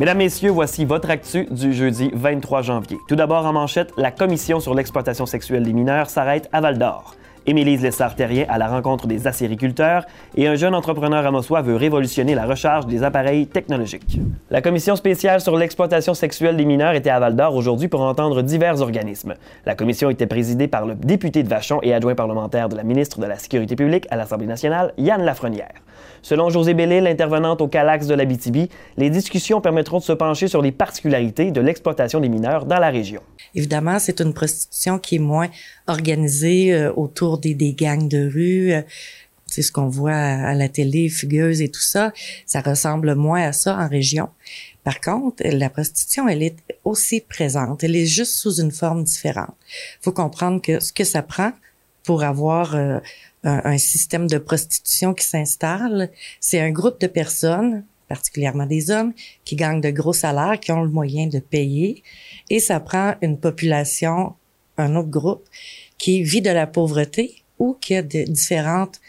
Mesdames, Messieurs, voici votre actu du jeudi 23 janvier. Tout d'abord en manchette, la Commission sur l'exploitation sexuelle des mineurs s'arrête à Val d'Or. Émilise Lessard-Terrien à la rencontre des acériculteurs et un jeune entrepreneur à Mossois veut révolutionner la recharge des appareils technologiques. La commission spéciale sur l'exploitation sexuelle des mineurs était à Val d'Or aujourd'hui pour entendre divers organismes. La commission était présidée par le député de Vachon et adjoint parlementaire de la ministre de la Sécurité publique à l'Assemblée nationale, Yann Lafrenière. Selon José Bellil, intervenante au Calax de l'Abitibi, les discussions permettront de se pencher sur les particularités de l'exploitation des mineurs dans la région. Évidemment, c'est une prostitution qui est moins organisée euh, autour des, gangs de rue. Euh, c'est ce qu'on voit à, la télé, fugueuse et tout ça. Ça ressemble moins à ça en région. Par contre, la prostitution, elle est aussi présente. Elle est juste sous une forme différente. Il faut comprendre que ce que ça prend pour avoir euh, un, système de prostitution qui s'installe, c'est un groupe de personnes, particulièrement des hommes, qui gagnent de gros salaires, qui ont le moyen de payer, et ça prend une population, un autre groupe, qui vit de la pauvreté ou qui a de différentes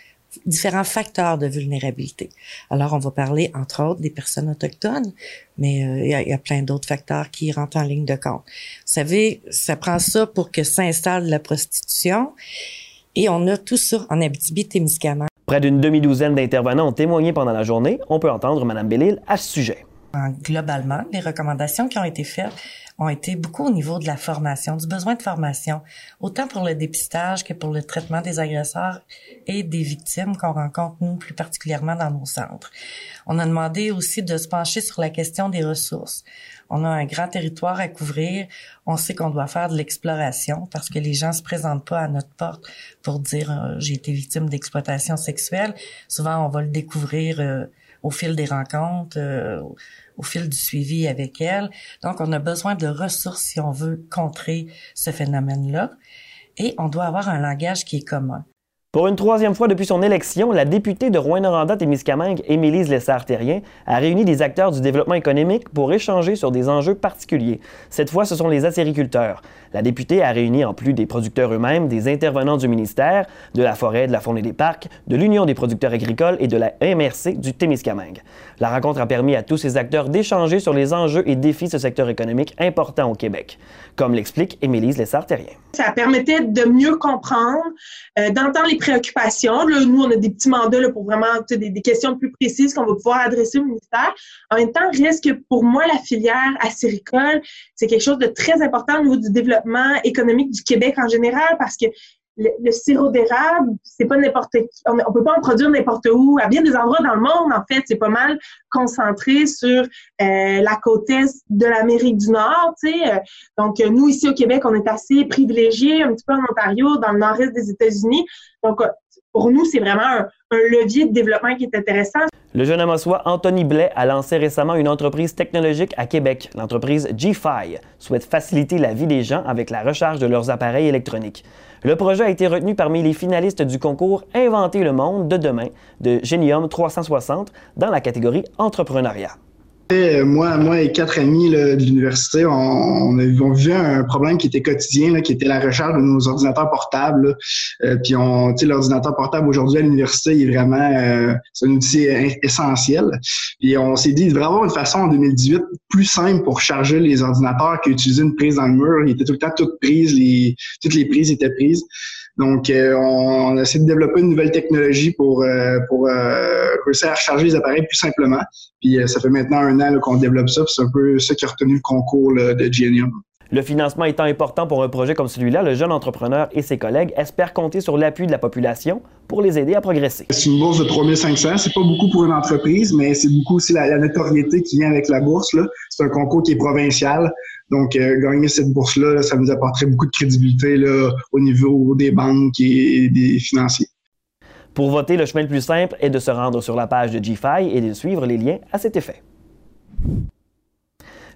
différents facteurs de vulnérabilité. Alors, on va parler, entre autres, des personnes autochtones, mais euh, il y, a, plein d'autres facteurs qui rentrent en ligne de compte. Vous savez, ça prend ça pour que s'installe la prostitution. Et on a tout ça en Abitibi-Témiscamingue. Près d'une demi-douzaine d'intervenants ont témoigné pendant la journée. On peut entendre Mme Bellil à ce sujet. Globalement, les recommandations qui ont été faites ont été beaucoup au niveau de la formation, du besoin de formation, autant pour le dépistage que pour le traitement des agresseurs et des victimes qu'on rencontre, nous, plus particulièrement dans nos centres. On a demandé aussi de se pencher sur la question des ressources. On a un grand territoire à couvrir. On sait qu'on doit faire de l'exploration parce que les gens se présentent pas à notre porte pour dire euh, j'ai été victime d'exploitation sexuelle. Souvent, on va le découvrir euh, au fil des rencontres, euh, au fil du suivi avec elles. Donc, on a besoin de ressources si on veut contrer ce phénomène-là. Et on doit avoir un langage qui est commun. Pour une troisième fois depuis son élection, la députée de Rouyn-Noranda-Témiscamingue, Émilise Lessard-Terrien, a réuni des acteurs du développement économique pour échanger sur des enjeux particuliers. Cette fois, ce sont les acériculteurs. La députée a réuni, en plus des producteurs eux-mêmes, des intervenants du ministère, de la forêt, de la faune et des parcs, de l'Union des producteurs agricoles et de la MRC du Témiscamingue. La rencontre a permis à tous ces acteurs d'échanger sur les enjeux et défis de ce secteur économique important au Québec, comme l'explique Émilise Lessard-Terrien. Ça permettait de mieux comprendre, euh, d'entendre les préoccupations. Nous, on a des petits mandats là, pour vraiment des, questions plus précises qu'on va pouvoir adresser au ministère. En même temps, reste que pour moi, la filière acéricole, c'est quelque chose de très important au niveau du développement économique du Québec en général parce que le, sirop d'érable, c'est pas n'importe. On, on, peut pas en produire n'importe où. À bien des endroits dans le monde, en fait, c'est pas mal concentré sur euh, la côte est de l'Amérique du Nord, tu sais. Donc, nous, ici au Québec, on est assez privilégiés, un petit peu en Ontario, dans le nord-est des États-Unis. Donc, pour nous, c'est vraiment un, levier de développement qui est intéressant. Le jeune Amossois Anthony Blais a lancé récemment une entreprise technologique à Québec. L'entreprise G-Fi souhaite faciliter la vie des gens avec la recharge de leurs appareils électroniques. Le projet a été retenu parmi les finalistes du concours Inventer le monde de demain de Genium 360 dans la catégorie entrepreneuriat. Moi, moi et quatre amis de l'université, on, on, a vu un problème qui était quotidien, qui était la recharge de nos ordinateurs portables. Euh, puis on, l'ordinateur portable aujourd'hui à l'université est vraiment euh, un outil essentiel. Puis on s'est dit, il devrait avoir une façon en 2018 plus simple pour charger les ordinateurs qu'utiliser une prise dans le mur. Il était tout le temps toutes prises, les, toutes les prises étaient prises. Donc, euh, on, a essayé de développer une nouvelle technologie pour, euh, pour euh, réussir à recharger les appareils plus simplement. Puis ça fait maintenant un an qu'on développe ça, c'est un peu ça qui a retenu le concours de Genium. Le financement étant important pour un projet comme celui-là, le jeune entrepreneur et ses collègues espèrent compter sur l'appui de la population pour les aider à progresser. C'est une bourse de 3500. C'est pas beaucoup pour une entreprise, mais c'est beaucoup aussi la, notoriété qui vient avec la bourse. C'est un concours qui est provincial. Donc, euh, gagner cette bourse-là, ça nous apporterait beaucoup de crédibilité au niveau des banques et des financiers. Pour voter, le chemin le plus simple est de se rendre sur la page de GFI et de suivre les liens à cet effet.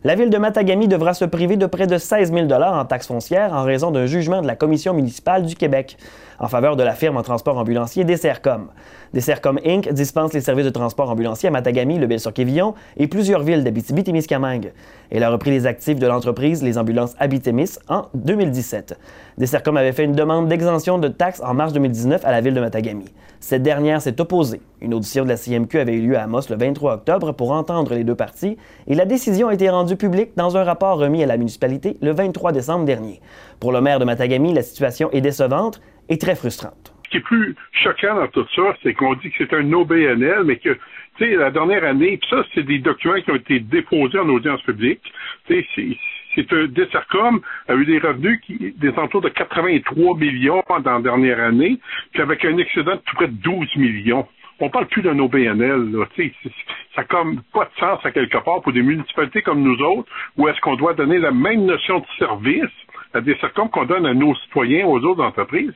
La ville de Matagami devra se priver de près de 16 000 en taxes foncières en raison d'un jugement de la Commission municipale du Québec en faveur de la firme en transport ambulancier Dessercom. Dessercom Inc. dispense les services de transport ambulancier à Matagami, le Bel-sur-Quévillon et plusieurs villes d'Abitibi-Témiscamingue. Elle a repris les actifs de l'entreprise Les Ambulances Abitemis en 2017. Dessercom avait fait une demande d'exemption de taxes en mars 2019 à la ville de Matagami. Cette dernière s'est opposée. Une audition de la CMQ avait eu lieu à Amos le 23 octobre pour entendre les deux parties et la décision a été rendue publique dans un rapport remis à la municipalité le 23 décembre dernier. Pour le maire de Matagami, la situation est décevante et très frustrante. Ce qui est plus choquant dans tout ça, c'est qu'on dit que c'est un OBNL, mais que, tu sais, la dernière année, puis ça, c'est des documents qui ont été déposés en audience publique. Tu sais, c'est un Dessercom a eu des revenus qui des entours de 83 millions dans la dernière année, puis avec un excédent de tout près de 12 millions. On parle plus d'un OBNL, là. Ça n'a comme pas de sens à quelque part pour des municipalités comme nous autres, où est-ce qu'on doit donner la même notion de service à Dessercom qu'on donne à nos citoyens, aux autres entreprises?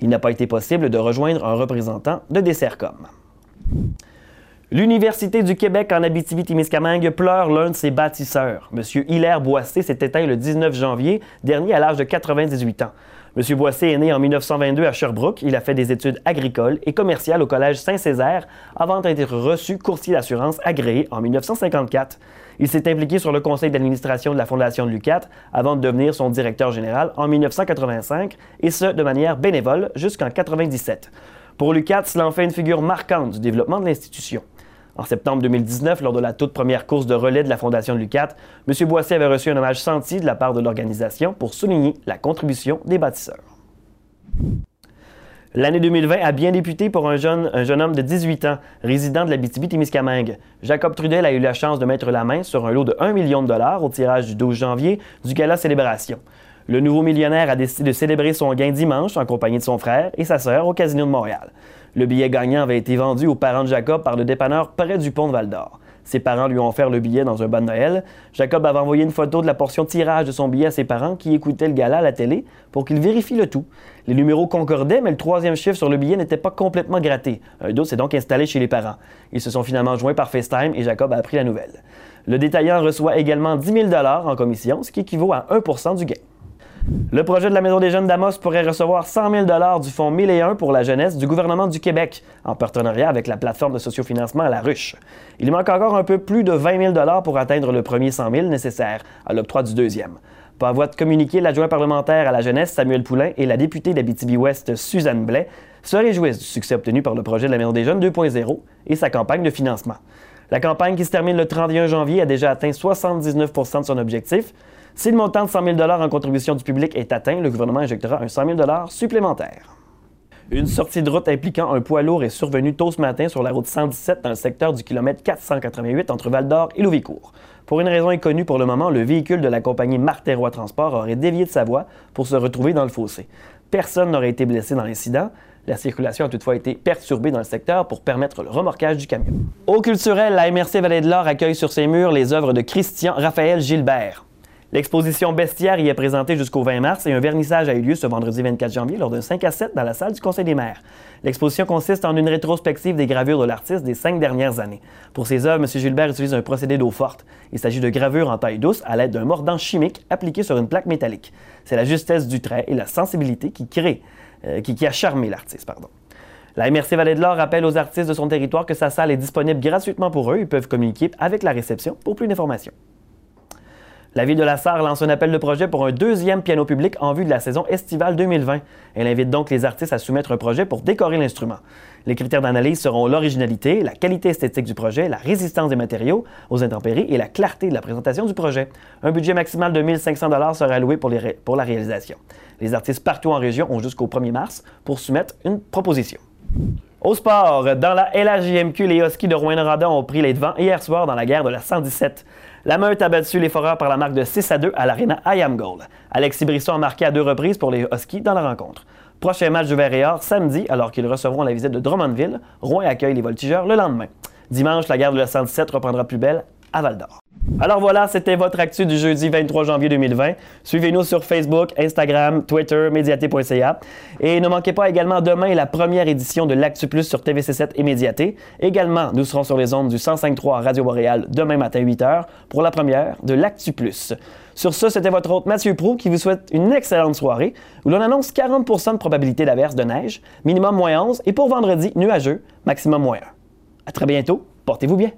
Il n'a pas été possible de rejoindre un représentant de Dessercom. L'Université du Québec en Abitibi-Témiscamingue pleure l'un de ses bâtisseurs. M. Hilaire Boissé s'est éteint le 19 janvier dernier à l'âge de 98 ans. M. Boissé est né en 1922 à Sherbrooke. Il a fait des études agricoles et commerciales au Collège Saint-Césaire avant d'être reçu courtier d'assurance agréé en 1954. Il s'est impliqué sur le conseil d'administration de la Fondation de l'UCAT avant de devenir son directeur général en 1985, et ce, de manière bénévole jusqu'en 1997. Pour l'UCAT, cela en fait une figure marquante du développement de l'institution. En septembre 2019, lors de la toute première course de relais de la Fondation de l'UCAT, M. Boissy avait reçu un hommage senti de la part de l'organisation pour souligner la contribution des bâtisseurs. L'année 2020 a bien débuté pour un jeune, un jeune homme de 18 ans, résident de la BTB-Témiscamingue. Jacob Trudel a eu la chance de mettre la main sur un lot de 1 million de dollars au tirage du 12 janvier du Gala Célébration. Le nouveau millionnaire a décidé de célébrer son gain dimanche en compagnie de son frère et sa sœur au Casino de Montréal. Le billet gagnant avait été vendu aux parents de Jacob par le dépanneur près du pont de Val-d'Or. Ses parents lui ont offert le billet dans un bas Noël. Jacob avait envoyé une photo de la portion tirage de son billet à ses parents qui écoutaient le gala à la télé pour qu'ils vérifient le tout. Les numéros concordaient, mais le troisième chiffre sur le billet n'était pas complètement gratté. Un doute s'est donc installé chez les parents. Ils se sont finalement joints par FaceTime et Jacob a appris la nouvelle. Le détaillant reçoit également 10 000 en commission, ce qui équivaut à 1% du gain. Le projet de la Maison des jeunes d'Amos pourrait recevoir 100 000 du Fonds 1001 pour la jeunesse du gouvernement du Québec, en partenariat avec la plateforme de sociofinancement la ruche. Il manque encore un peu plus de 20 000 pour atteindre le premier 100 000 nécessaire à l'octroi du deuxième. Par voie de communiquer, l'adjoint parlementaire à la jeunesse Samuel Poulain et la députée d'Abitibi-Ouest Suzanne Blais se réjouissent du succès obtenu par le projet de la Maison des jeunes 2.0 et sa campagne de financement. La campagne qui se termine le 31 janvier a déjà atteint 79% de son objectif, si le montant de 100 000 en contribution du public est atteint, le gouvernement injectera un 100 000 supplémentaire. Une sortie de route impliquant un poids lourd est survenue tôt ce matin sur la route 117 dans le secteur du kilomètre 488 entre Val-d'Or et Louvicourt. Pour une raison inconnue pour le moment, le véhicule de la compagnie Marteroy Transport aurait dévié de sa voie pour se retrouver dans le fossé. Personne n'aurait été blessé dans l'incident. La circulation a toutefois été perturbée dans le secteur pour permettre le remorquage du camion. Au culturel, la MRC Vallée de l'Or accueille sur ses murs les œuvres de Christian Raphaël Gilbert. L'exposition Bestiaire y est présentée jusqu'au 20 mars et un vernissage a eu lieu ce vendredi 24 janvier lors d'un 5 à 7 dans la salle du Conseil des maires. L'exposition consiste en une rétrospective des gravures de l'artiste des cinq dernières années. Pour ses œuvres, M. Gilbert utilise un procédé d'eau forte. Il s'agit de gravures en taille douce à l'aide d'un mordant chimique appliqué sur une plaque métallique. C'est la justesse du trait et la sensibilité qui crée, euh, qui, a charmé l'artiste. La MRC Vallée de l'Or rappelle aux artistes de son territoire que sa salle est disponible gratuitement pour eux. Ils peuvent communiquer avec la réception pour plus d'informations. La ville de la Sarre lance un appel de projet pour un deuxième piano public en vue de la saison estivale 2020. Elle invite donc les artistes à soumettre un projet pour décorer l'instrument. Les critères d'analyse seront l'originalité, la qualité esthétique du projet, la résistance des matériaux aux intempéries et la clarté de la présentation du projet. Un budget maximal de 1500 dollars sera alloué pour, la réalisation. Les artistes partout en région ont jusqu'au 1er mars pour soumettre une proposition. Au sport, dans la LHJMQ, les Huskies de Rouen-Noranda ont pris les devants hier soir dans la guerre de la 117. La Meute a battu les Foreurs par la marque de 6 à 2 à l'Arena I Am Gold. Alexis Brisson a marqué à deux reprises pour les Huskies dans la rencontre. Prochain match de Vert et Or samedi, alors qu'ils recevront la visite de Drummondville. Rouen accueille les Voltigeurs le lendemain. Dimanche, la guerre de la 117 reprendra plus belle à Val d'Or. Alors voilà, c'était votre actu du jeudi 23 janvier 2020. Suivez-nous sur Facebook, Instagram, Twitter, médiaté.ca. Et ne manquez pas également demain la première édition de l'Actu Plus sur TVC7 et Médiaté. Également, nous serons sur les ondes du 105.3 Radio Boréal demain matin 8h pour la première de l'Actu Plus. Sur ce, c'était votre hôte Mathieu Prou qui vous souhaite une excellente soirée où l'on annonce 40% de probabilité d'averse de neige, minimum moins 11 et pour vendredi, nuageux, maximum moins 1. À très bientôt, portez-vous bien.